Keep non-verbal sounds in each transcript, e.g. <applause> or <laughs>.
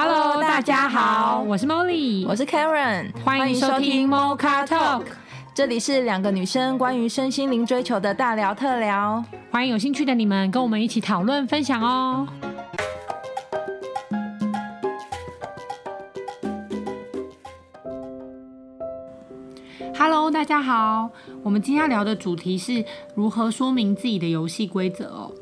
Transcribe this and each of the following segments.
Hello，大家好，我是 Molly，我是 Karen，欢迎收听 Mocha Talk，这里是两个女生关于身心灵追求的大聊特聊，欢迎有兴趣的你们跟我们一起讨论分享哦。Hello，大家好，我们今天要聊的主题是如何说明自己的游戏规则哦。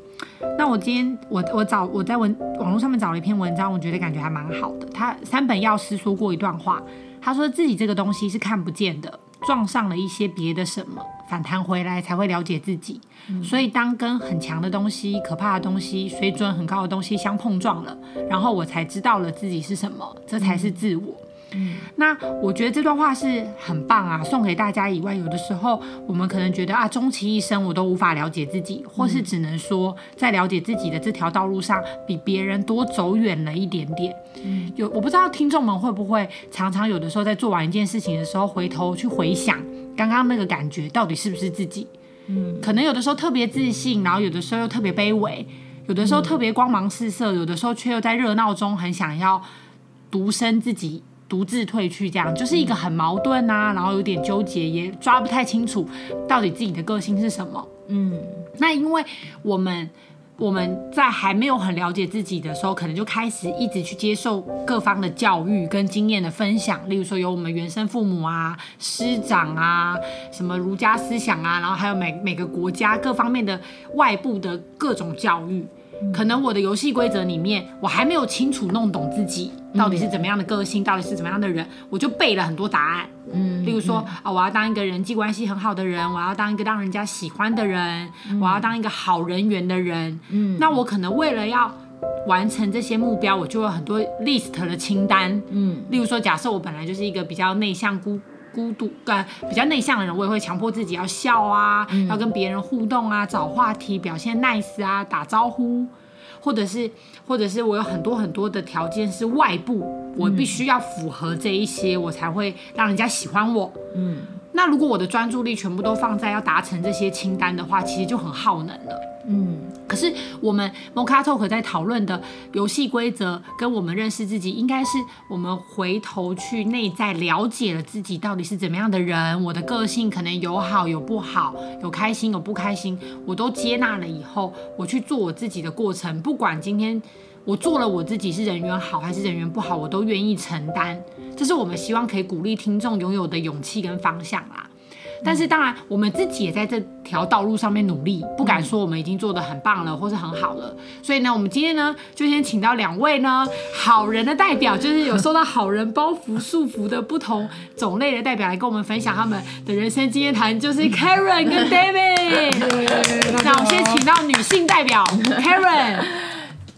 那我今天我我找我在文网络上面找了一篇文章，我觉得感觉还蛮好的。他三本药师说过一段话，他说自己这个东西是看不见的，撞上了一些别的什么，反弹回来才会了解自己。嗯。所以当跟很强的东西、可怕的东西、水准很高的东西相碰撞了，然后我才知道了自己是什么，这才是自我。嗯，那我觉得这段话是很棒啊，送给大家以外，有的时候我们可能觉得啊，终其一生我都无法了解自己，或是只能说在了解自己的这条道路上比别人多走远了一点点。嗯，有我不知道听众们会不会常常有的时候在做完一件事情的时候，回头去回想刚刚那个感觉到底是不是自己？嗯，可能有的时候特别自信，然后有的时候又特别卑微，有的时候特别光芒四射，有的时候却又在热闹中很想要独身自己。独自退去，这样就是一个很矛盾啊，然后有点纠结，也抓不太清楚到底自己的个性是什么。嗯，那因为我们我们在还没有很了解自己的时候，可能就开始一直去接受各方的教育跟经验的分享，例如说有我们原生父母啊、师长啊、什么儒家思想啊，然后还有每每个国家各方面的外部的各种教育。可能我的游戏规则里面，我还没有清楚弄懂自己到底是怎么样的个性，到底是怎么样的人，我就背了很多答案。嗯，例如说啊，我要当一个人际关系很好的人，我要当一个让人家喜欢的人，我要当一个好人缘的人。嗯，那我可能为了要完成这些目标，我就有很多 list 的清单。嗯，例如说，假设我本来就是一个比较内向孤。孤独，呃，比较内向的人，我也会强迫自己要笑啊，嗯、要跟别人互动啊，找话题，表现 nice 啊，打招呼，或者是，或者是我有很多很多的条件是外部，我必须要符合这一些，我才会让人家喜欢我。嗯。那如果我的专注力全部都放在要达成这些清单的话，其实就很耗能了。嗯，可是我们 Mocha Talk 在讨论的游戏规则，跟我们认识自己，应该是我们回头去内在了解了自己到底是怎么样的人，我的个性可能有好有不好，有开心有不开心，我都接纳了以后，我去做我自己的过程，不管今天。我做了我自己是人缘好还是人缘不好，我都愿意承担。这是我们希望可以鼓励听众拥有的勇气跟方向啦。但是当然，我们自己也在这条道路上面努力，不敢说我们已经做得很棒了或是很好了。所以呢，我们今天呢就先请到两位呢好人的代表，就是有受到好人包袱束缚的不同种类的代表来跟我们分享他们的人生经验谈，就是 Karen 跟 David。那我们先请到女性代表 Karen。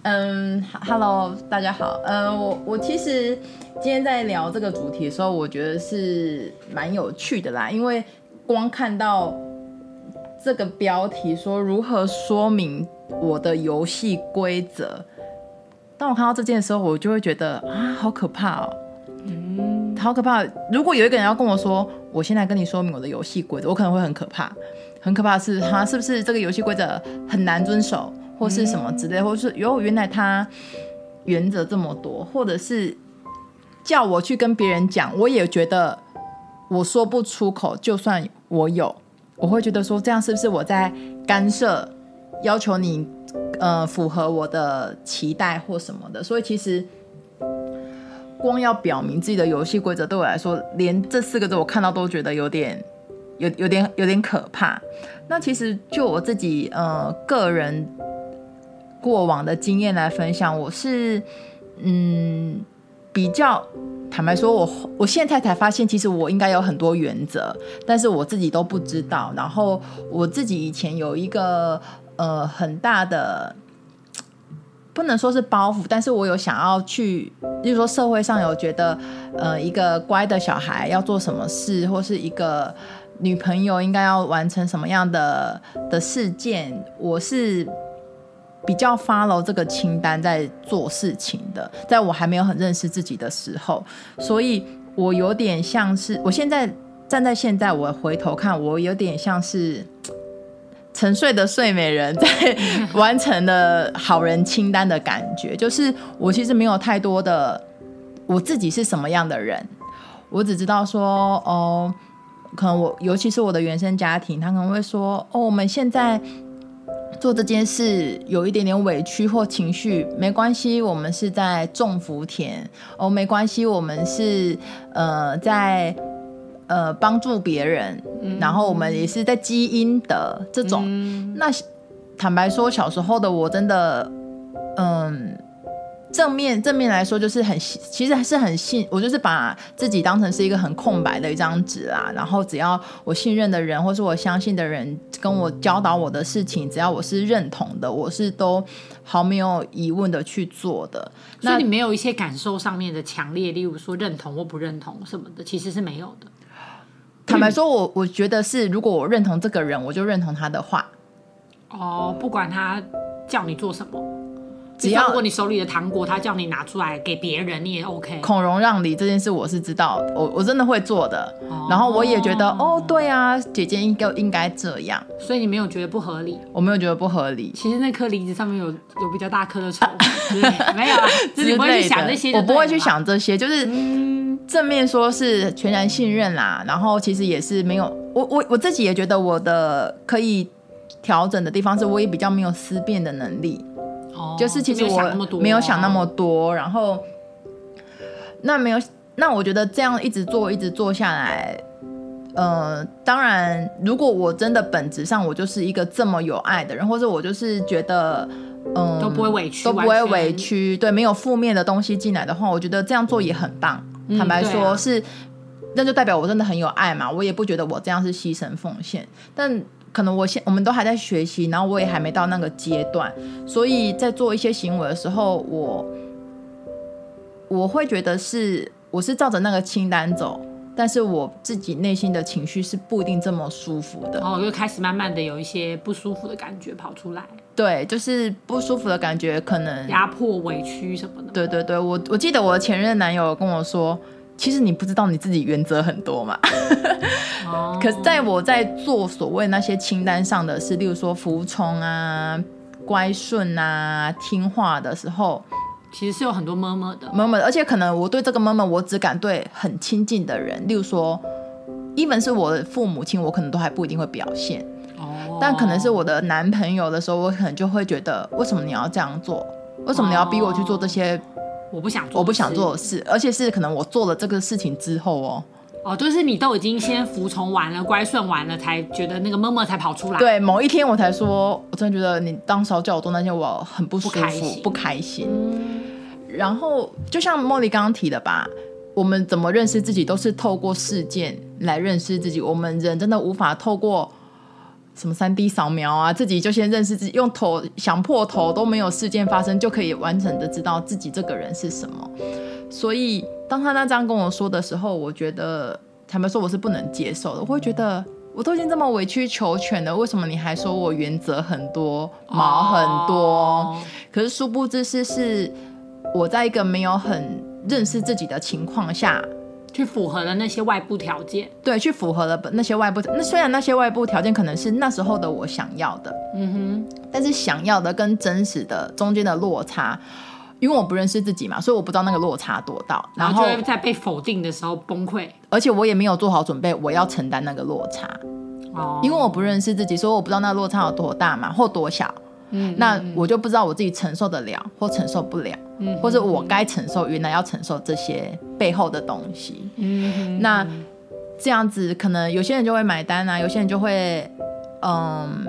嗯，Hello，，大家好。嗯，我我其实今天在聊这个主题的时候，我觉得是蛮有趣的啦。因为光看到这个标题说如何说明我的游戏规则，当我看到这件的时候，我就会觉得啊，好可怕哦，嗯，好可怕。如果有一个人要跟我说，我现在跟你说明我的游戏规则，我可能会很可怕。很可怕的是，他是不是这个游戏规则很难遵守？或是什么之类，或是哟，原来他原则这么多，或者是叫我去跟别人讲，我也觉得我说不出口。就算我有，我会觉得说这样是不是我在干涉，要求你呃符合我的期待或什么的？所以其实光要表明自己的游戏规则，对我来说，连这四个字我看到都觉得有点有有点有点可怕。那其实就我自己呃个人。过往的经验来分享，我是嗯比较坦白说，我我现在才发现，其实我应该有很多原则，但是我自己都不知道。然后我自己以前有一个呃很大的，不能说是包袱，但是我有想要去，就是说社会上有觉得呃一个乖的小孩要做什么事，或是一个女朋友应该要完成什么样的的事件，我是。比较 follow 这个清单在做事情的，在我还没有很认识自己的时候，所以我有点像是，我现在站在现在，我回头看，我有点像是 <tsk> 沉睡的睡美人在完成了好人清单的感觉，就是我其实没有太多的我自己是什么样的人，我只知道说哦，可能我尤其是我的原生家庭，他可能会说哦，我们现在。做这件事有一点点委屈或情绪，没关系，我们是在种福田哦，没关系，我们是呃在呃帮助别人，嗯、然后我们也是在积阴德这种。嗯、那坦白说，小时候的我真的，嗯。正面正面来说，就是很其实还是很信我，就是把自己当成是一个很空白的一张纸啊。然后只要我信任的人，或是我相信的人跟我教导我的事情，只要我是认同的，我是都毫没有疑问的去做的。那你没有一些感受上面的强烈，例如说认同或不认同什么的，其实是没有的。坦白说，我我觉得是，如果我认同这个人，我就认同他的话。哦，不管他叫你做什么。只要如果你手里的糖果，他叫你拿出来给别人，你也 OK。孔融让梨这件事我是知道，我我真的会做的。哦、然后我也觉得，哦，对啊，姐姐应该应该这样。所以你没有觉得不合理？我没有觉得不合理。其实那颗梨子上面有有比较大颗的虫，没有啊，就是你不会去想这些。我不会去想这些，就是正面说是全然信任啦。然后其实也是没有，我我我自己也觉得我的可以调整的地方是，我也比较没有思辨的能力。就是其实我没有想那么多，然后那没有那我觉得这样一直做一直做下来，呃，当然如果我真的本质上我就是一个这么有爱的人，或者我就是觉得嗯都不会委屈都不会委屈，对，没有负面的东西进来的话，我觉得这样做也很棒。嗯、坦白说是，那就代表我真的很有爱嘛，我也不觉得我这样是牺牲奉献，但。可能我现我们都还在学习，然后我也还没到那个阶段，所以在做一些行为的时候，我我会觉得是我是照着那个清单走，但是我自己内心的情绪是不一定这么舒服的。哦，就开始慢慢的有一些不舒服的感觉跑出来。对，就是不舒服的感觉，可能压迫、委屈什么的。对对对，我我记得我的前任男友跟我说。其实你不知道你自己原则很多嘛，<laughs> 可是在我在做所谓那些清单上的是，例如说服从啊、乖顺啊、听话的时候，其实是有很多么么的么么的，而且可能我对这个么么，我只敢对很亲近的人，例如说，even 是我的父母亲，我可能都还不一定会表现。哦，但可能是我的男朋友的时候，我可能就会觉得，为什么你要这样做？为什么你要逼我去做这些？我不想做，我不想做的事，而且是可能我做了这个事情之后哦，哦，就是你都已经先服从完了，乖顺完了，才觉得那个么么才跑出来。对，某一天我才说，我真的觉得你当时叫我做那些，我很不舒服，不开心。不开心。嗯。然后就像茉莉刚刚提的吧，我们怎么认识自己，都是透过事件来认识自己。我们人真的无法透过。什么三 D 扫描啊，自己就先认识自己，用头想破头都没有事件发生，就可以完整的知道自己这个人是什么。所以当他那这样跟我说的时候，我觉得坦白说我是不能接受的。我会觉得我都已经这么委曲求全了，为什么你还说我原则很多，毛很多？哦、可是殊不知是是我在一个没有很认识自己的情况下。去符合了那些外部条件，对，去符合了那些外部。那虽然那些外部条件可能是那时候的我想要的，嗯哼，但是想要的跟真实的中间的落差，因为我不认识自己嘛，所以我不知道那个落差多大，然后在被否定的时候崩溃，而且我也没有做好准备，我要承担那个落差，哦，因为我不认识自己，所以我不知道那个落差有多大嘛，或多小。嗯，那我就不知道我自己承受得了或承受不了，嗯，或者我该承受原来要承受这些背后的东西，嗯，那这样子可能有些人就会买单啊，有些人就会嗯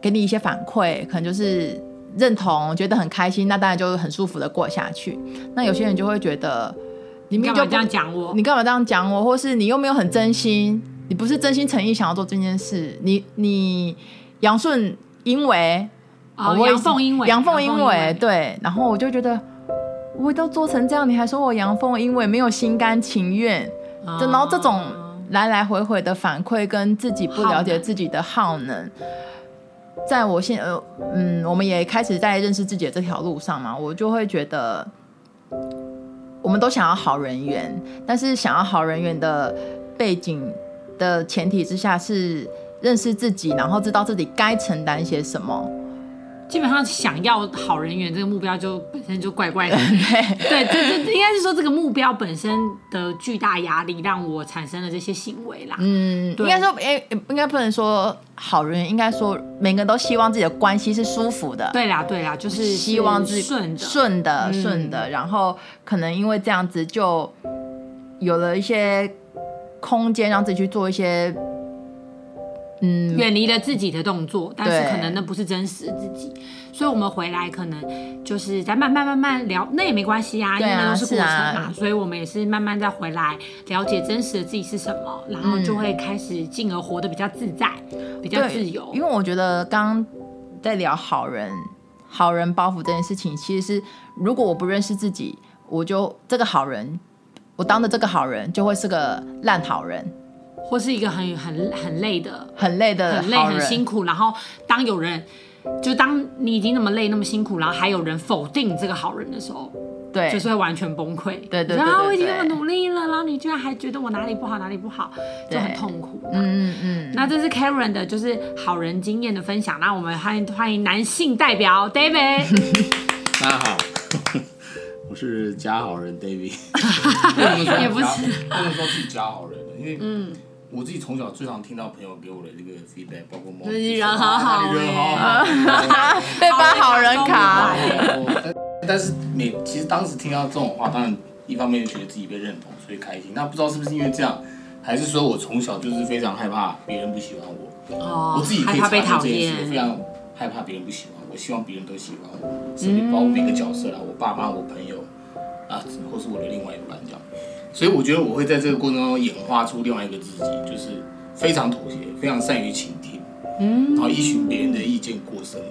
给你一些反馈，可能就是认同，觉得很开心，那当然就很舒服的过下去。那有些人就会觉得你干嘛这样讲我？你干嘛这样讲我？或是你又没有很真心，你不是真心诚意想要做这件事，你你杨顺因为。哦，阳奉阴违，阳奉阴违，对。然后我就觉得，我都做成这样，你还说我阳奉阴违，没有心甘情愿。哦、然后这种来来回回的反馈，跟自己不了解自己的耗能，耗能在我现呃嗯，我们也开始在认识自己的这条路上嘛，我就会觉得，我们都想要好人缘，但是想要好人缘的背景的前提之下是认识自己，然后知道自己该承担些什么。基本上想要好人缘这个目标就本身就怪怪的。<laughs> 对对，这这应该是说这个目标本身的巨大压力让我产生了这些行为啦。嗯，应该说，诶，应该不能说好人，应该说每个人都希望自己的关系是舒服的。对啦，对啦，就是希望自己顺的，顺的，嗯顺的。然后可能因为这样子，就有了一些空间让自己去做一些。嗯，远离了自己的动作，但是可能那不是真实的自己，所以我们回来可能就是在慢慢慢慢聊，那也没关系啊，因为那都是过程嘛，啊所以我们也是慢慢再回来了解真实的自己是什么，然后就会开始进而活得比较自在，比较自由。因为我觉得刚刚在聊好人、好人包袱这件事情，其实是如果我不认识自己，我就这个好人，我当的这个好人就会是个烂好人。或是一个很很很累的、很累的、很累、很辛苦，然后当有人就当你已经那么累、那么辛苦，然后还有人否定这个好人的时候，对，就是会完全崩溃。对对对，然后我已经那么努力了，然后你居然还觉得我哪里不好，哪里不好，就很痛苦。嗯嗯嗯。那这是 Karen 的，就是好人经验的分享。那我们欢迎欢迎男性代表 David。<laughs> 大家好，<laughs> 我是假好人 David。<laughs> 也不是，不能说自己假好人的，因为嗯。我自己从小最常听到朋友给我的这个 feedback，包括某你人好好，<laughs> 人好好，被发好人卡。<laughs> 但是每其实当时听到这种话，当然一方面就觉得自己被认同，所以开心。那不知道是不是因为这样，还是说我从小就是非常害怕别人不喜欢我。哦。我自己可以害怕被讨厌。我非常害怕别人不喜欢我，我希望别人都喜欢我，身边包括每个角色啦，我爸妈、我朋友啊，或是我的另外一。所以我觉得我会在这个过程中演化出另外一个自己，就是非常妥协，非常善于倾听，嗯，然后依循别人的意见过生活，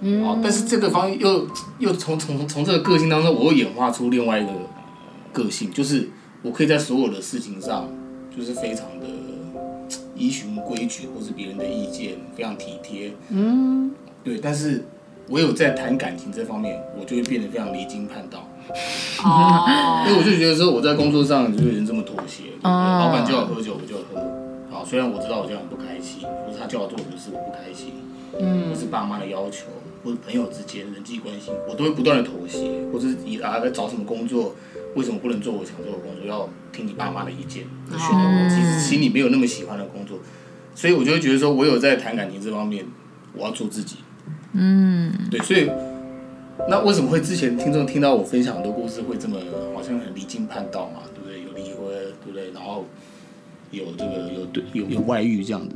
嗯，好，但是这个方面又又从从从这个个性当中，我又演化出另外一个个性，就是我可以在所有的事情上，就是非常的依循规矩或是别人的意见，非常体贴，嗯，对，但是我有在谈感情这方面，我就会变得非常离经叛道。<laughs> 哦，因为我就觉得说我在工作上就是人这么妥协，对对？oh. 老板叫我喝酒我就喝，好，虽然我知道我这样很不开心，或是他叫我做什么事我不开心，嗯，或是爸妈的要求，或是朋友之间人际关系，我都会不断的妥协，或是以啊在找什么工作，为什么不能做我想做的工作，要听你爸妈的意见，选择我其实心里没有那么喜欢的工作，所以我就会觉得说我有在谈感情这方面，我要做自己，嗯，对，所以。那为什么会之前听众听到我分享很多故事会这么好像很离经叛道嘛？对不对？有离婚，对不对？然后有这个有对有有外遇这样子。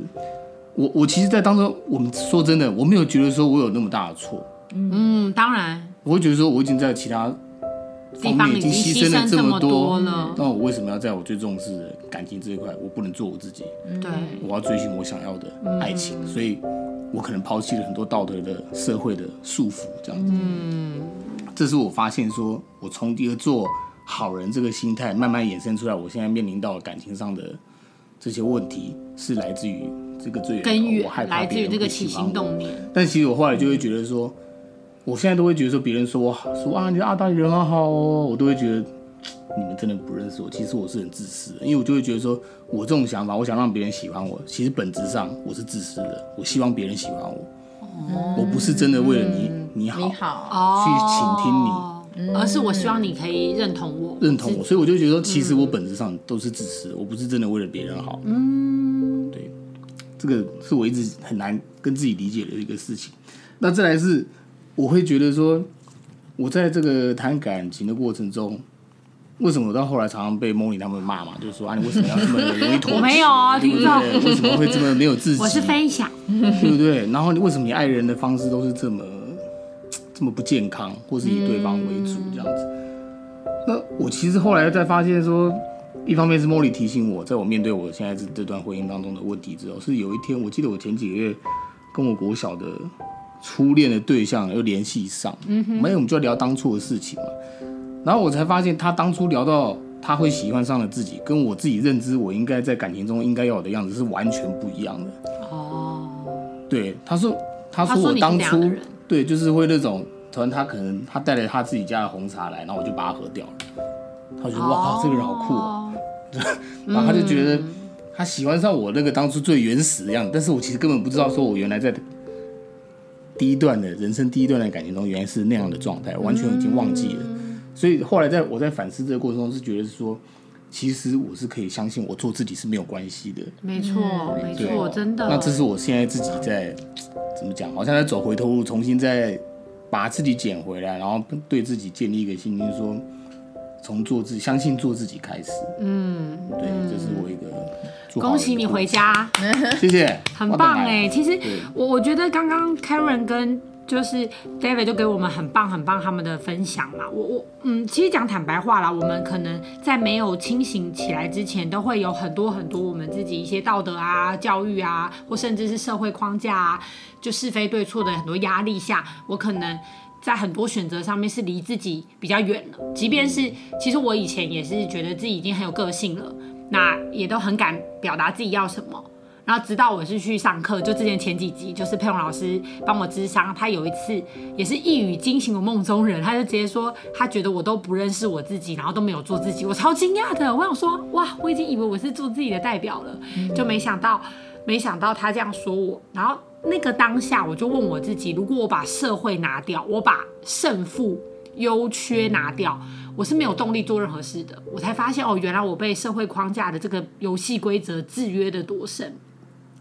我我其实，在当中，我们说真的，我没有觉得说我有那么大的错。嗯，当然。我会觉得说我已经在其他方面已经牺牲了这么多了。那我为什么要在我最重视的感情这一块，我不能做我自己？对，我要追寻我想要的爱情，嗯、所以。我可能抛弃了很多道德的、社会的束缚，这样子。嗯，这是我发现，说我从一个做好人这个心态，慢慢衍生出来，我现在面临到感情上的这些问题，是来自于这个最根源，我害怕别人不喜欢我，来自于这个起心动念。但其实我后来就会觉得说，我现在都会觉得说，别人说我好，说啊，你阿大人好好哦，我都会觉得。你们真的不认识我，其实我是很自私的，因为我就会觉得说，我这种想法，我想让别人喜欢我，其实本质上我是自私的，我希望别人喜欢我，嗯、我不是真的为了你你好，你好去倾听你，而是我希望你可以认同我，认同我，所以我就觉得说，其实我本质上都是自私的，我不是真的为了别人好，嗯，对，这个是我一直很难跟自己理解的一个事情。那再来是，我会觉得说，我在这个谈感情的过程中。为什么我到后来常常被 Molly 他们骂嘛？就是说啊，你为什么要这么容易妥 <laughs> 协？我没有啊，听众。为什么会这么没有自信？我是分享，对不对？然后你为什么你爱人的方式都是这么这么不健康，或是以对方为主这样子？嗯、那我其实后来再发现说，一方面是 Molly 提醒我，在我面对我现在这这段婚姻当中的问题之后，是有一天我记得我前几个月跟我国小的初恋的对象又联系上，嗯哼，没有，我们就聊当初的事情嘛。然后我才发现，他当初聊到他会喜欢上了自己，跟我自己认知我应该在感情中应该要有的样子是完全不一样的。哦，对，他说，他说我当初对，就是会那种，突然他可能他带了他自己家的红茶来，然后我就把它喝掉了。他就说：“哇，这个人好酷哦。<laughs> ”然后他就觉得他喜欢上我那个当初最原始的样子，但是我其实根本不知道，说我原来在第一段的人生第一段的感情中，原来是那样的状态，完全已经忘记了。嗯、所以后来在我在反思这个过程中，是觉得是说，其实我是可以相信我做自己是没有关系的。没错，没错，真的。那这是我现在自己在怎么讲？好像在走回头路，重新再把自己捡回来，然后对自己建立一个信心，说从做自己，相信做自己开始。嗯，对，这是我一个。恭喜你回家，<laughs> 谢谢，很棒哎。其实我我觉得刚刚 Karen 跟。就是 David 就给我们很棒很棒他们的分享嘛，我我嗯，其实讲坦白话啦，我们可能在没有清醒起来之前，都会有很多很多我们自己一些道德啊、教育啊，或甚至是社会框架啊，就是非对错的很多压力下，我可能在很多选择上面是离自己比较远了。即便是其实我以前也是觉得自己已经很有个性了，那也都很敢表达自己要什么。然后直到我是去上课，就之前前几集，就是佩蓉老师帮我咨商，他有一次也是一语惊醒我梦中人，他就直接说他觉得我都不认识我自己，然后都没有做自己，我超惊讶的，我想说哇，我已经以为我是做自己的代表了，就没想到没想到他这样说我，然后那个当下我就问我自己，如果我把社会拿掉，我把胜负优缺拿掉，我是没有动力做任何事的，我才发现哦，原来我被社会框架的这个游戏规则制约的多深。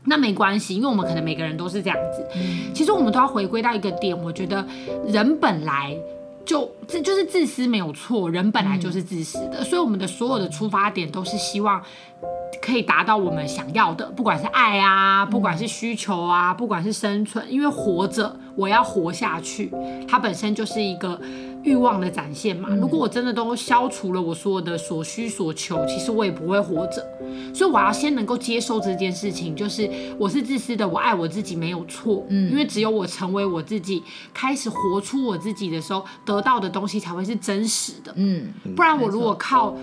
那没关系，因为我们可能每个人都是这样子。其实我们都要回归到一个点，我觉得人本来就这就是自私没有错，人本来就是自私的，所以我们的所有的出发点都是希望可以达到我们想要的，不管是爱啊，不管是需求啊，不管是生存，因为活着，我要活下去，它本身就是一个。欲望的展现嘛，如果我真的都消除了我所有的所需所求，其实我也不会活着。所以我要先能够接受这件事情，就是我是自私的，我爱我自己没有错。嗯，因为只有我成为我自己，开始活出我自己的时候，得到的东西才会是真实的。嗯，不然我如果靠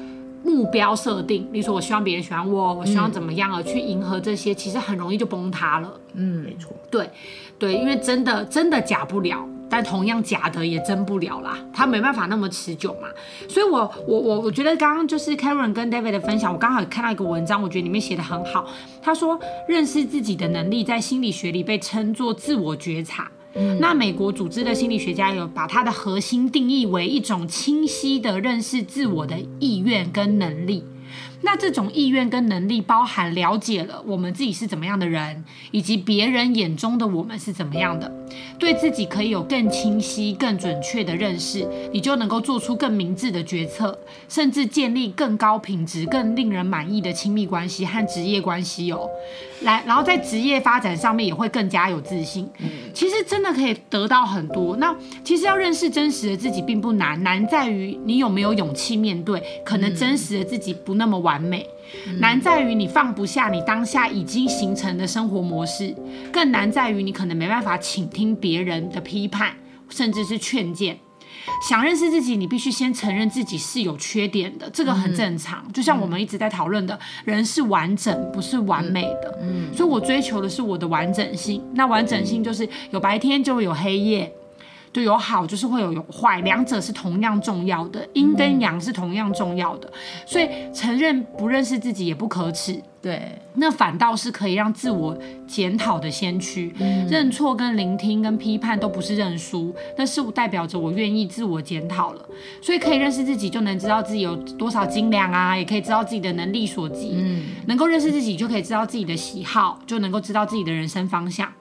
目标设定，比如说我希望别人喜欢我，我希望怎么样而去迎合这些，其实很容易就崩塌了。嗯，没错。对，对，因为真的真的假不了。但同样假的也真不了啦，他没办法那么持久嘛。所以我，我我我我觉得刚刚就是 Karen 跟 David 的分享，我刚好看到一个文章，我觉得里面写的很好。他说，认识自己的能力在心理学里被称作自我觉察。那美国组织的心理学家有把它的核心定义为一种清晰的认识自我的意愿跟能力。那这种意愿跟能力包含了解了我们自己是怎么样的人，以及别人眼中的我们是怎么样的，对自己可以有更清晰、更准确的认识，你就能够做出更明智的决策，甚至建立更高品质、更令人满意的亲密关系和职业关系哦。来，然后在职业发展上面也会更加有自信。其实真的可以得到很多。那其实要认识真实的自己并不难，难在于你有没有勇气面对，可能真实的自己不那么完美。难在于你放不下你当下已经形成的生活模式，更难在于你可能没办法倾听别人的批判，甚至是劝谏。想认识自己，你必须先承认自己是有缺点的，这个很正常。就像我们一直在讨论的，人是完整，不是完美的。嗯，所以我追求的是我的完整性。那完整性就是有白天就会有黑夜。对，有好就是会有有坏，两者是同样重要的，阴跟阳是同样重要的，所以承认不认识自己也不可耻。对，那反倒是可以让自我检讨的先驱。嗯、认错跟聆听跟批判都不是认输，那是代表着我愿意自我检讨了。所以可以认识自己，就能知道自己有多少斤两啊，也可以知道自己的能力所及。嗯，能够认识自己，就可以知道自己的喜好，就能够知道自己的人生方向。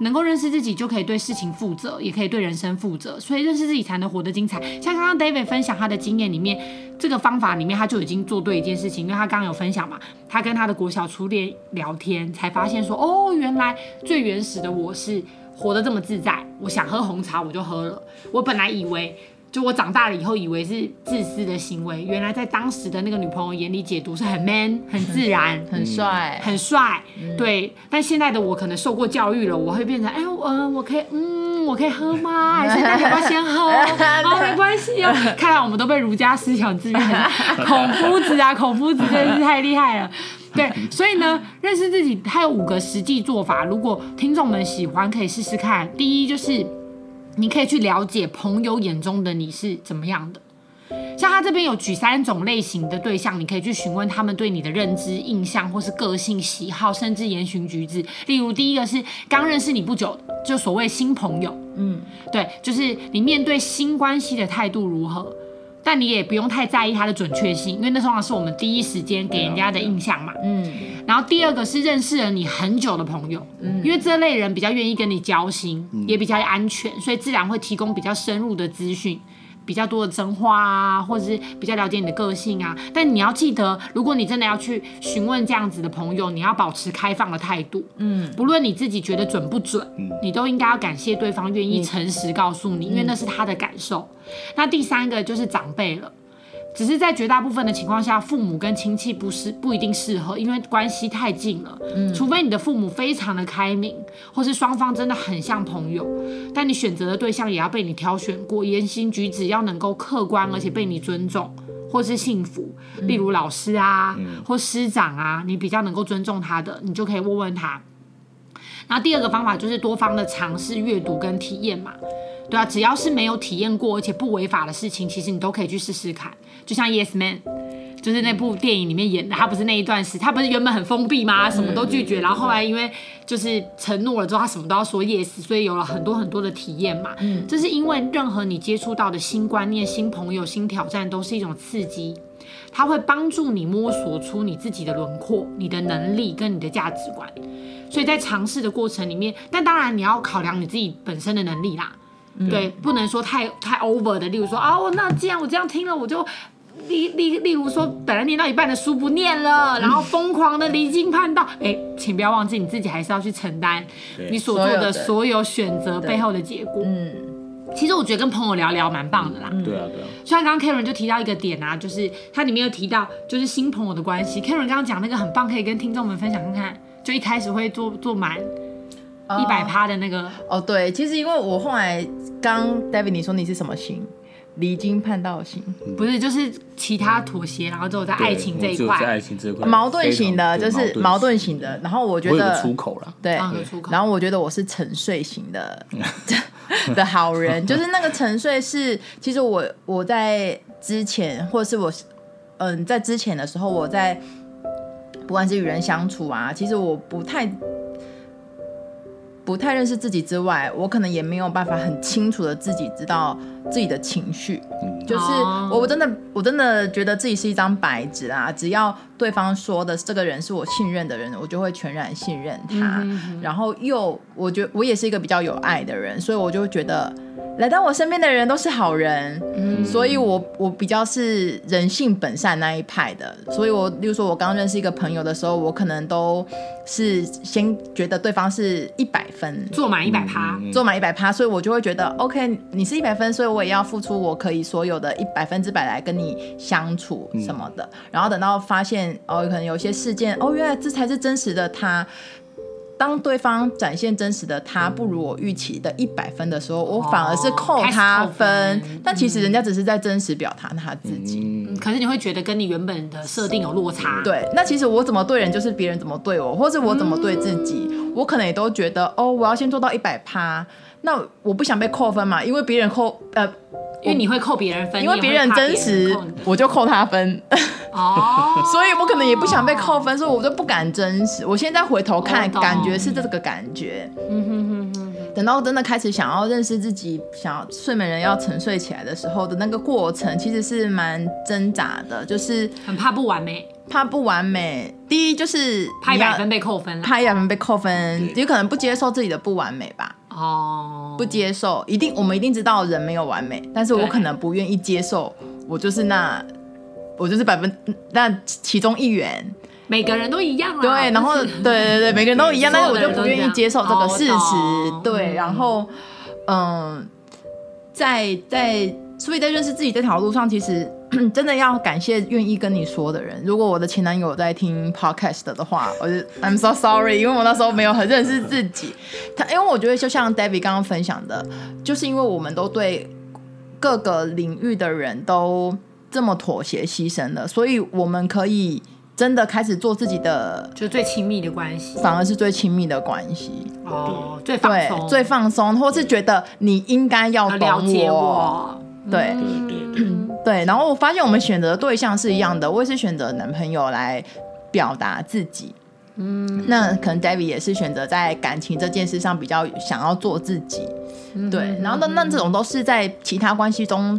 能够认识自己，就可以对事情负责，也可以对人生负责。所以认识自己才能活得精彩。像刚刚 David 分享他的经验里面，这个方法里面他就已经做对一件事情，因为他刚刚有分享嘛，他跟他的国小初恋聊天，才发现说，哦，原来最原始的我是活得这么自在。我想喝红茶，我就喝了。我本来以为。就我长大了以后，以为是自私的行为，原来在当时的那个女朋友眼里解读是很 man、<laughs> 很自然、很帅、很帅。对，但现在的我可能受过教育了，我会变成，哎，嗯、呃，我可以，嗯，我可以喝吗？还是大家要不要先喝？<laughs> 啊，没关系哦。看来我们都被儒家思想制约了。孔夫子啊，孔夫子真是太厉害了。对，<laughs> 所以呢，认识自己，它有五个实际做法。如果听众们喜欢，可以试试看。第一就是。你可以去了解朋友眼中的你是怎么样的，像他这边有举三种类型的对象，你可以去询问他们对你的认知、印象，或是个性、喜好，甚至言行举止。例如，第一个是刚认识你不久，就所谓新朋友，嗯，对，就是你面对新关系的态度如何。但你也不用太在意它的准确性，因为那通常是我们第一时间给人家的印象嘛。嗯。然后第二个是认识了你很久的朋友，嗯，因为这类人比较愿意跟你交心，也比较安全，所以自然会提供比较深入的资讯。比较多的真话啊，或者是比较了解你的个性啊，但你要记得，如果你真的要去询问这样子的朋友，你要保持开放的态度。嗯，不论你自己觉得准不准，嗯，你都应该要感谢对方愿意诚实告诉你，因为那是他的感受。那第三个就是长辈了。只是在绝大部分的情况下，父母跟亲戚不是不一定适合，因为关系太近了。嗯，除非你的父母非常的开明，或是双方真的很像朋友，但你选择的对象也要被你挑选过，言行举止要能够客观，而且被你尊重，或是幸福。例如老师啊，或师长啊，你比较能够尊重他的，你就可以问问他。然后第二个方法就是多方的尝试阅读跟体验嘛。对啊，只要是没有体验过而且不违法的事情，其实你都可以去试试看。就像 Yes Man，就是那部电影里面演的，他不是那一段时，他不是原本很封闭吗？什么都拒绝，然后后来因为就是承诺了之后，他什么都要说 Yes，所以有了很多很多的体验嘛。嗯，这是因为任何你接触到的新观念、新朋友、新挑战，都是一种刺激，它会帮助你摸索出你自己的轮廓、你的能力跟你的价值观。所以在尝试的过程里面，但当然你要考量你自己本身的能力啦。对，不能说太太 over 的。例如说啊，我那既然我这样听了，我就例例例如说，本来念到一半的书不念了，然后疯狂的离经叛道。哎，请不要忘记，你自己还是要去承担你所做的所有选择背后的结果。嗯，其实我觉得跟朋友聊聊蛮棒的啦。对啊，对啊。虽然刚刚 Karen 就提到一个点啊，就是它里面有提到就是新朋友的关系。Karen 刚刚讲那个很棒，可以跟听众们分享看看。就一开始会做做满。一百趴的那个哦，对，其实因为我后来刚 David 你说你是什么型？离经叛道型？不是，就是其他妥协，然后之后在爱情这一块，在爱情这块矛盾型的，就是矛盾型的。然后我觉得出口了，对，然后我觉得我是沉睡型的 <laughs> 的好人，<laughs> 就是那个沉睡是，其实我我在之前，或者是我嗯在之前的时候，我在不管是与人相处啊，其实我不太。不太认识自己之外，我可能也没有办法很清楚的自己知道自己的情绪，嗯、就是我我真的我真的觉得自己是一张白纸啊，只要对方说的这个人是我信任的人，我就会全然信任他，嗯、哼哼。然后又我觉得我也是一个比较有爱的人，所以我就觉得。来到我身边的人都是好人，嗯，所以我我比较是人性本善那一派的，所以我，例如说，我刚认识一个朋友的时候，我可能都是先觉得对方是一百分，做满一百趴，做满一百趴，所以我就会觉得，OK，你是一百分，所以我也要付出我可以所有的一百分之百来跟你相处什么的，然后等到发现哦，可能有些事件，哦，原来这才是真实的他。当对方展现真实的他不如我预期的一百分的时候，我反而是扣他分。但其实人家只是在真实表达他自己。嗯，可是你会觉得跟你原本的设定有落差。对，那其实我怎么对人，就是别人怎么对我，或是我怎么对自己，我可能也都觉得哦，我要先做到一百趴。那我不想被扣分嘛，因为别人扣呃。因为你会扣别人分，因为别人真实，我就扣他分。哦，<laughs> 所以我可能也不想被扣分，所以我就不敢真实。我现在回头看，感觉是这个感觉。嗯哼哼哼。等到真的开始想要认识自己，想要睡美人要沉睡起来的时候的那个过程，其实是蛮挣扎的，就是很怕不完美，怕不完美。第一就是怕一百分被扣分，怕一百分被扣分，有可能不接受自己的不完美吧。哦，oh. 不接受，一定我们一定知道人没有完美，但是我可能不愿意接受，我就是那，我就是百分那其中一员，每个人都一样啊。对，然后对对对，<laughs> 每个人都一样，但是我就不愿意接受这个事实。Oh, 对，然后嗯，在在，所以在认识自己这条路上，其实。<clears throat> 真的要感谢愿意跟你说的人。如果我的前男友在听 podcast 的话，我就 I'm so sorry，因为我那时候没有很认识自己。他因为我觉得就像 David 刚刚分享的，就是因为我们都对各个领域的人都这么妥协牺牲了，所以我们可以真的开始做自己的，就最亲密的关系，反而是最亲密的关系哦，最放松，最放松，或是觉得你应该要。了解我对对对对，对。然后我发现我们选择的对象是一样的，我也是选择男朋友来表达自己。嗯，那可能 David 也是选择在感情这件事上比较想要做自己。嗯、对，然后那那这种都是在其他关系中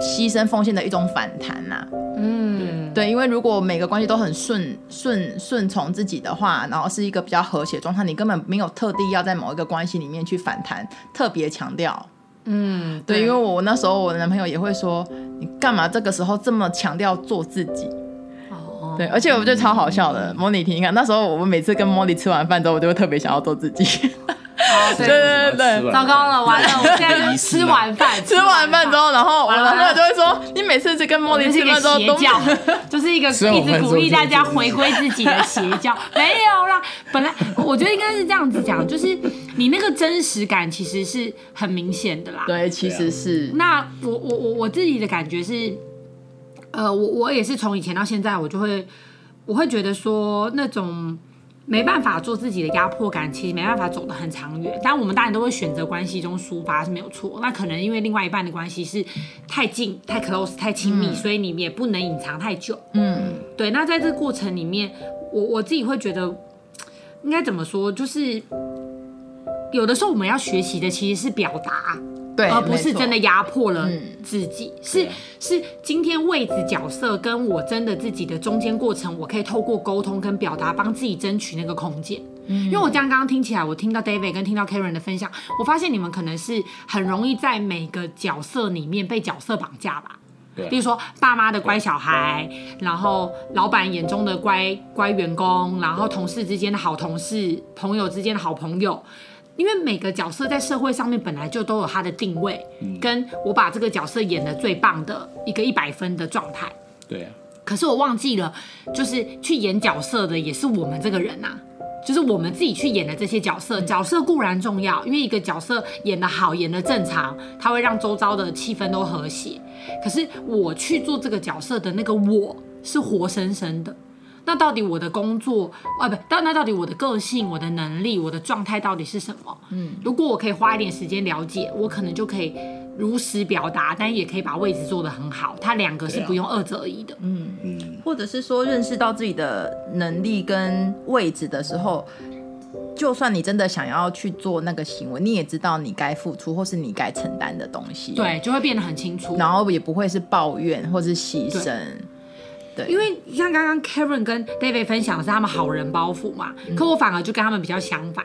牺牲奉献的一种反弹呐、啊。嗯，对，因为如果每个关系都很顺顺顺从自己的话，然后是一个比较和谐状态，你根本没有特地要在某一个关系里面去反弹，特别强调。嗯，对，因为我那时候我的男朋友也会说，你干嘛这个时候这么强调做自己？哦对，而且我觉得超好笑的，莫妮听一看，那时候我们每次跟莫妮吃完饭之后，我就会特别想要做自己。对对对对，<laughs> 糟糕了，完了！我现在吃完饭，<laughs> 吃完饭之后，然后我男朋友就会说：“你每次去跟茉莉吃饭之后都，<laughs> 就是一个一直鼓励大家回归自己的邪教。<laughs> ”没有啦，本来我觉得应该是这样子讲，就是你那个真实感其实是很明显的啦。对，其实是。那我我我我自己的感觉是。呃，我我也是从以前到现在，我就会，我会觉得说那种没办法做自己的压迫感，其实没办法走得很长远。但我们当然都会选择关系中抒发是没有错。那可能因为另外一半的关系是太近、太 close、太亲密，嗯、所以你们也不能隐藏太久。嗯，对。那在这个过程里面，我我自己会觉得，应该怎么说？就是有的时候我们要学习的其实是表达。对，而不是真的压迫了自己，嗯、是是今天位置角色跟我真的自己的中间过程，我可以透过沟通跟表达，帮自己争取那个空间。嗯、因为我这样刚刚听起来，我听到 David 跟听到 Karen 的分享，我发现你们可能是很容易在每个角色里面被角色绑架吧。对，比如说爸妈的乖小孩，然后老板眼中的乖乖员工，然后同事之间的好同事，朋友之间的好朋友。因为每个角色在社会上面本来就都有他的定位，嗯、跟我把这个角色演得最棒的一个一百分的状态。对啊。可是我忘记了，就是去演角色的也是我们这个人呐、啊，就是我们自己去演的这些角色。角色固然重要，因为一个角色演得好，演得正常，它会让周遭的气氛都和谐。可是我去做这个角色的那个我是活生生的。那到底我的工作啊，不，但那到底我的个性、我的能力、我的状态到底是什么？嗯，如果我可以花一点时间了解，我可能就可以如实表达，但也可以把位置做得很好。它两个是不用二择一的。嗯嗯，或者是说认识到自己的能力跟位置的时候，就算你真的想要去做那个行为，你也知道你该付出或是你该承担的东西。对，就会变得很清楚，然后也不会是抱怨或是牺牲。对因为像刚刚 Karen 跟 David 分享的是他们好人包袱嘛，嗯、可我反而就跟他们比较相反，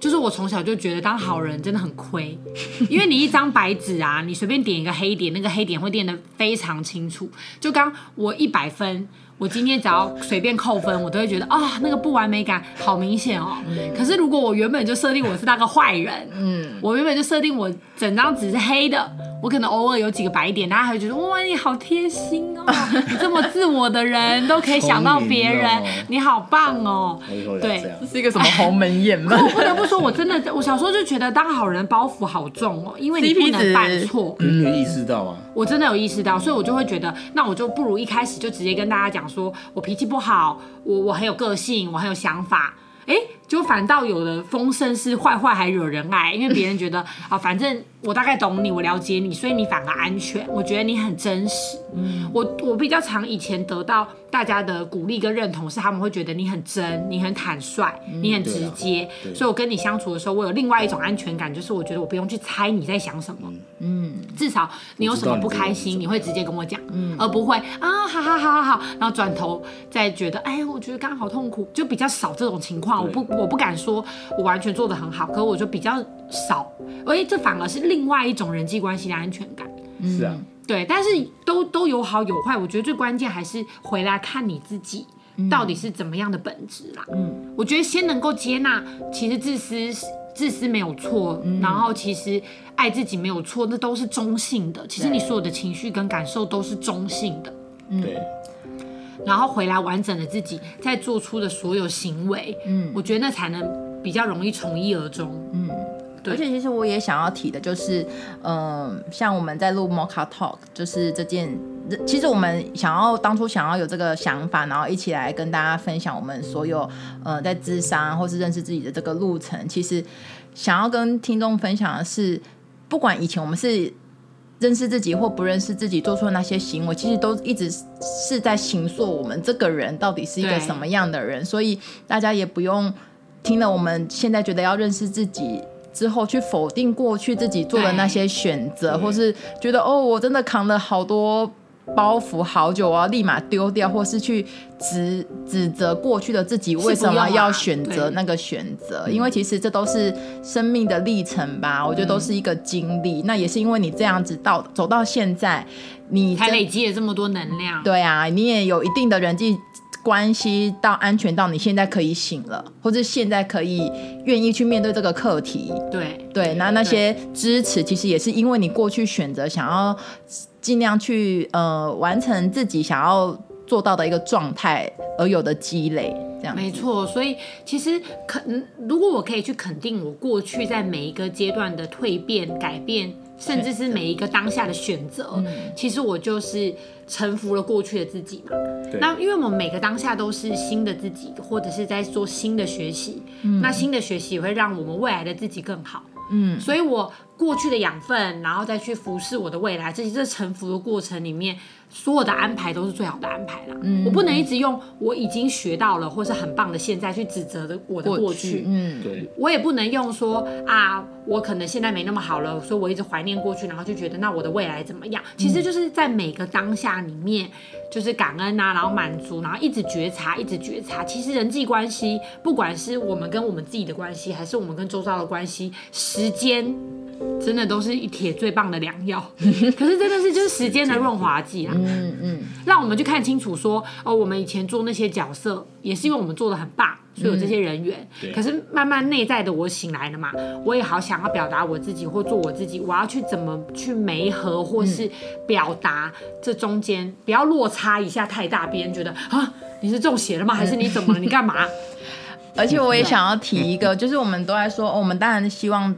就是我从小就觉得当好人真的很亏，<laughs> 因为你一张白纸啊，你随便点一个黑点，那个黑点会点得非常清楚。就刚我一百分，我今天只要随便扣分，我都会觉得啊、哦，那个不完美感好明显哦。嗯、可是如果我原本就设定我是那个坏人，嗯，我原本就设定我整张纸是黑的。我可能偶尔有几个白点，大家还会觉得哇，你好贴心哦，<laughs> 你这么自我的人都可以想到别人，哦、你好棒哦。对，这是一个什么鸿门宴吗？我不得不说，我真的，我小时候就觉得当好人包袱好重哦，因为你不能犯错。你有意识到吗？我真的有意识到，所以我就会觉得，那我就不如一开始就直接跟大家讲说，我脾气不好，我我很有个性，我很有想法。哎，就反倒有的风声是坏坏还惹人爱，因为别人觉得 <laughs> 啊，反正我大概懂你，我了解你，所以你反而安全。我觉得你很真实。嗯，我我比较常以前得到大家的鼓励跟认同，是他们会觉得你很真，你很坦率，你很直接。所以我跟你相处的时候，我有另外一种安全感，就是我觉得我不用去猜你在想什么。嗯，至少你有什么不开心，你会直接跟我讲，嗯，而不会啊，好好好好好，然后转头再觉得，哎，我觉得刚刚好痛苦，就比较少这种情况。我不，我不敢说我完全做得很好，可是我就比较少，而这反而是另外一种人际关系的安全感。是啊，对，但是都都有好有坏，我觉得最关键还是回来看你自己到底是怎么样的本质啦。嗯，我觉得先能够接纳，其实自私自私没有错，嗯、然后其实爱自己没有错，那都是中性的。其实你所有的情绪跟感受都是中性的。对。然后回来完整的自己，再做出的所有行为，嗯，我觉得那才能比较容易从一而终，嗯，对。而且其实我也想要提的就是，嗯、呃，像我们在录 Mocha Talk，就是这件，其实我们想要当初想要有这个想法，然后一起来跟大家分享我们所有，呃，在智商或是认识自己的这个路程。其实想要跟听众分享的是，不管以前我们是。认识自己或不认识自己做出的那些行为，其实都一直是在形塑我们这个人到底是一个什么样的人。所以大家也不用听了我们现在觉得要认识自己之后，去否定过去自己做的那些选择，或是觉得哦，我真的扛了好多。包袱好久啊，立马丢掉，或是去指指责过去的自己为什么要选择那个选择？啊、因为其实这都是生命的历程吧，嗯、我觉得都是一个经历。那也是因为你这样子到走到现在，你才累积了这么多能量。对啊，你也有一定的人际关系到安全到你现在可以醒了，或者现在可以愿意去面对这个课题。对对，那那些支持其实也是因为你过去选择想要。尽量去呃完成自己想要做到的一个状态而有的积累，这样没错。所以其实肯，如果我可以去肯定我过去在每一个阶段的蜕变、改变，甚至是每一个当下的选择，嗯、其实我就是臣服了过去的自己嘛。那因为我们每个当下都是新的自己，或者是在做新的学习，嗯、那新的学习也会让我们未来的自己更好。嗯，所以我。过去的养分，然后再去服侍我的未来，这些这沉浮的过程里面，所有的安排都是最好的安排啦。嗯，我不能一直用我已经学到了或是很棒的现在去指责的我的过去。过去嗯，对。我也不能用说啊，我可能现在没那么好了，所以我一直怀念过去，然后就觉得那我的未来怎么样？其实就是在每个当下里面，就是感恩啊，然后满足，然后一直觉察，一直觉察。其实人际关系，不管是我们跟我们自己的关系，还是我们跟周遭的关系，时间。真的都是一铁最棒的良药，<laughs> 可是真的是就是时间的润滑剂啊，嗯嗯，让我们去看清楚说，哦，我们以前做那些角色，也是因为我们做的很棒，所以有这些人员。嗯、可是慢慢内在的我醒来了嘛，我也好想要表达我自己或做我自己，我要去怎么去媒合或是表达这中间不要落差一下太大，别人觉得啊你是中邪了吗？还是你怎么了？你干嘛？<laughs> 而且我也想要提一个，就是我们都在说，哦、我们当然希望。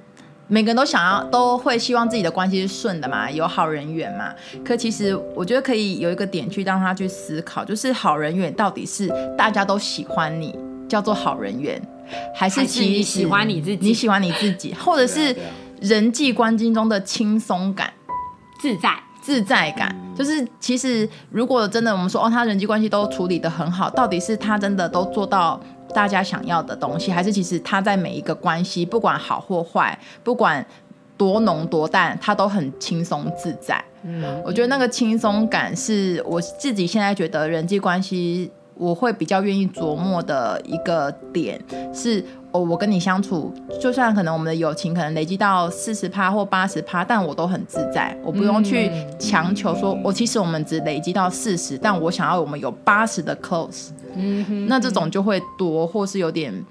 每个人都想要，都会希望自己的关系是顺的嘛，有好人缘嘛。可其实我觉得可以有一个点去让他去思考，就是好人缘到底是大家都喜欢你，叫做好人缘，还是其喜欢你自己？你喜欢你自己，或者是人际关系中的轻松感、自在、自在感。就是其实如果真的我们说哦，他人际关系都处理得很好，到底是他真的都做到？大家想要的东西，还是其实他在每一个关系，不管好或坏，不管多浓多淡，他都很轻松自在。嗯，我觉得那个轻松感是我自己现在觉得人际关系我会比较愿意琢磨的一个点。是哦，我跟你相处，就算可能我们的友情可能累积到四十趴或八十趴，但我都很自在，我不用去强求说，我其实我们只累积到四十，但我想要我们有八十的 close。嗯哼，那这种就会多，或是有点，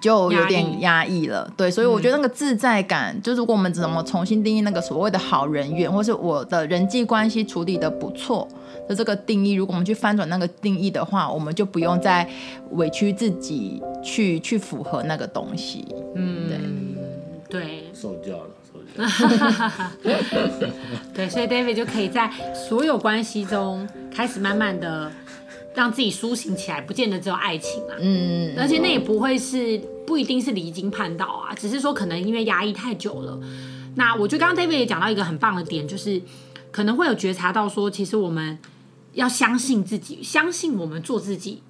就有点压抑了。抑对，所以我觉得那个自在感，嗯、就如果我们怎么重新定义那个所谓的好人缘，或是我的人际关系处理的不错的这个定义，如果我们去翻转那个定义的话，我们就不用再委屈自己去去符合那个东西。嗯，对，对，受教了，受教了。<laughs> 对，所以 David 就可以在所有关系中开始慢慢的。让自己苏醒起来，不见得只有爱情啊，嗯，而且那也不会是不一定是离经叛道啊，只是说可能因为压抑太久了。那我觉得刚刚 David 也讲到一个很棒的点，就是可能会有觉察到说，其实我们要相信自己，相信我们做自己，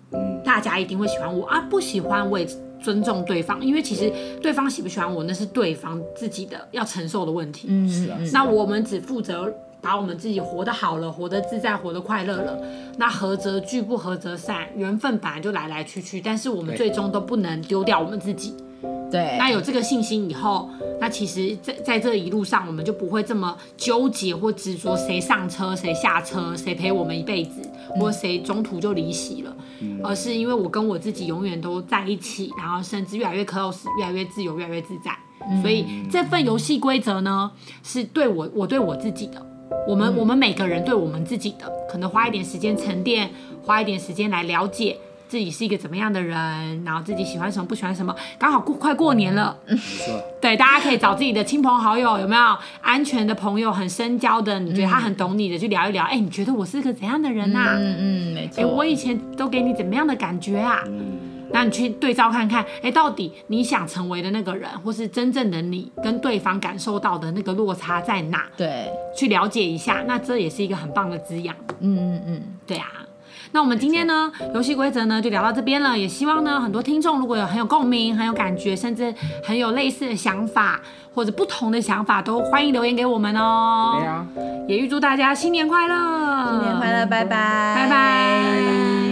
大家一定会喜欢我啊，不喜欢我也尊重对方，因为其实对方喜不喜欢我，那是对方自己的要承受的问题。嗯，是啊，那我们只负责。把我们自己活得好了，活得自在，活得快乐了，那合则聚，不合则散。缘分本来就来来去去，但是我们最终都不能丢掉我们自己。对，那有这个信心以后，那其实在，在在这一路上，我们就不会这么纠结或执着谁上车谁下车，谁陪我们一辈子，或谁中途就离席了，嗯、而是因为我跟我自己永远都在一起，然后甚至越来越 close，越来越自由，越来越自在。嗯、所以这份游戏规则呢，是对我，我对我自己的。我们我们每个人对我们自己的，可能花一点时间沉淀，花一点时间来了解自己是一个怎么样的人，然后自己喜欢什么不喜欢什么。刚好过快过年了，嗯、对，大家可以找自己的亲朋好友，有没有安全的朋友，很深交的，你觉得他很懂你的，去聊一聊。哎，你觉得我是个怎样的人呐、啊？嗯嗯，没错。哎，我以前都给你怎么样的感觉啊？那你去对照看看，哎，到底你想成为的那个人，或是真正的你，跟对方感受到的那个落差在哪？对，去了解一下，那这也是一个很棒的滋养。嗯嗯嗯，对啊。那我们今天呢，游戏规则呢就聊到这边了。也希望呢，很多听众如果有很有共鸣、很有感觉，甚至很有类似的想法或者不同的想法，都欢迎留言给我们哦。对啊。也预祝大家新年快乐！新年快乐！拜拜！拜拜！拜拜。